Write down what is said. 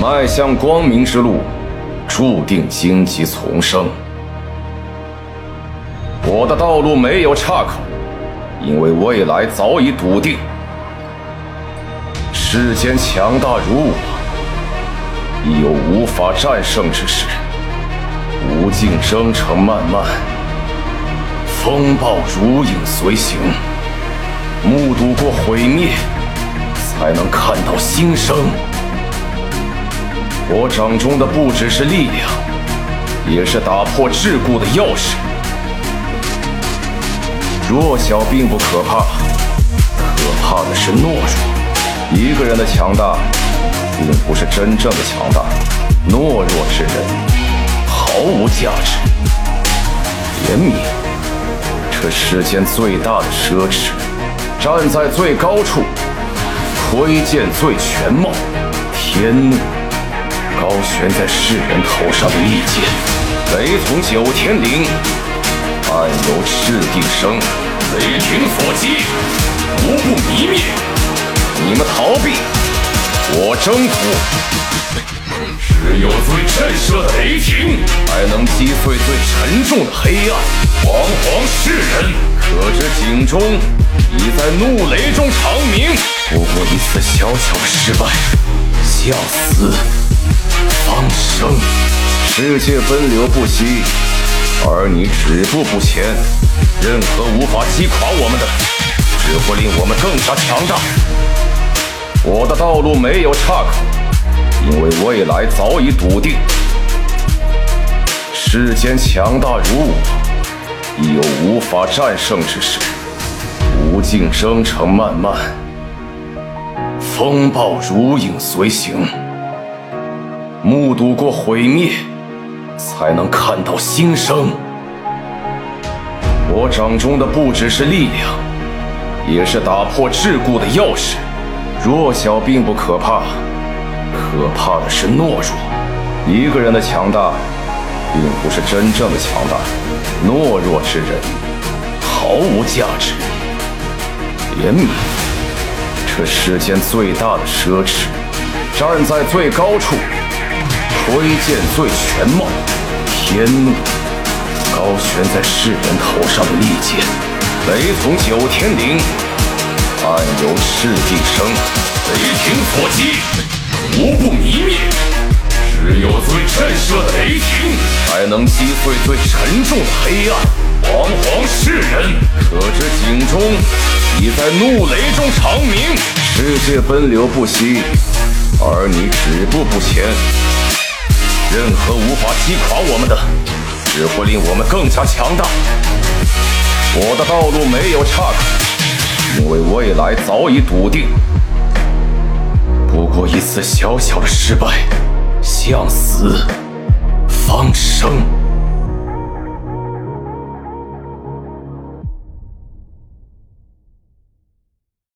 迈向光明之路，注定荆棘丛生。我的道路没有岔口，因为未来早已笃定。世间强大如我，亦有无法战胜之时。无尽征程漫漫，风暴如影随形。目睹过毁灭，才能看到新生。我掌中的不只是力量，也是打破桎梏的钥匙。弱小并不可怕，可怕的是懦弱。一个人的强大，并不是真正的强大。懦弱之人毫无价值。怜悯，这世间最大的奢侈。站在最高处，窥见最全貌。天怒。高悬在世人头上的利剑，雷从九天灵，暗由赤地生。雷霆所击，无不泯灭。你们逃避，我征服。只有最震慑的雷霆，才能击碎最沉重的黑暗。煌煌世人，可知井中已在怒雷中长鸣。不过一次小小的失败，向死。方生，世界奔流不息，而你止步不前。任何无法击垮我们的，只会令我们更加强大。我的道路没有岔口，因为未来早已笃定。世间强大如我，亦有无法战胜之时。无尽征程漫漫，风暴如影随形。目睹过毁灭，才能看到新生。我掌中的不只是力量，也是打破桎梏的钥匙。弱小并不可怕，可怕的是懦弱。一个人的强大，并不是真正的强大。懦弱之人毫无价值。怜悯，这世间最大的奢侈。站在最高处。窥见最全貌，天怒，高悬在世人头上的利剑，雷从九天灵，暗由赤地生。雷霆所击，无不泯灭。只有最震慑的雷霆，才能击碎最沉重的黑暗。煌煌世人，可知井中你在怒雷中长鸣。世界奔流不息，而你止步不前。任何无法击垮我们的，只会令我们更加强大。我的道路没有岔口，因为未来早已笃定。不过一次小小的失败，向死方生。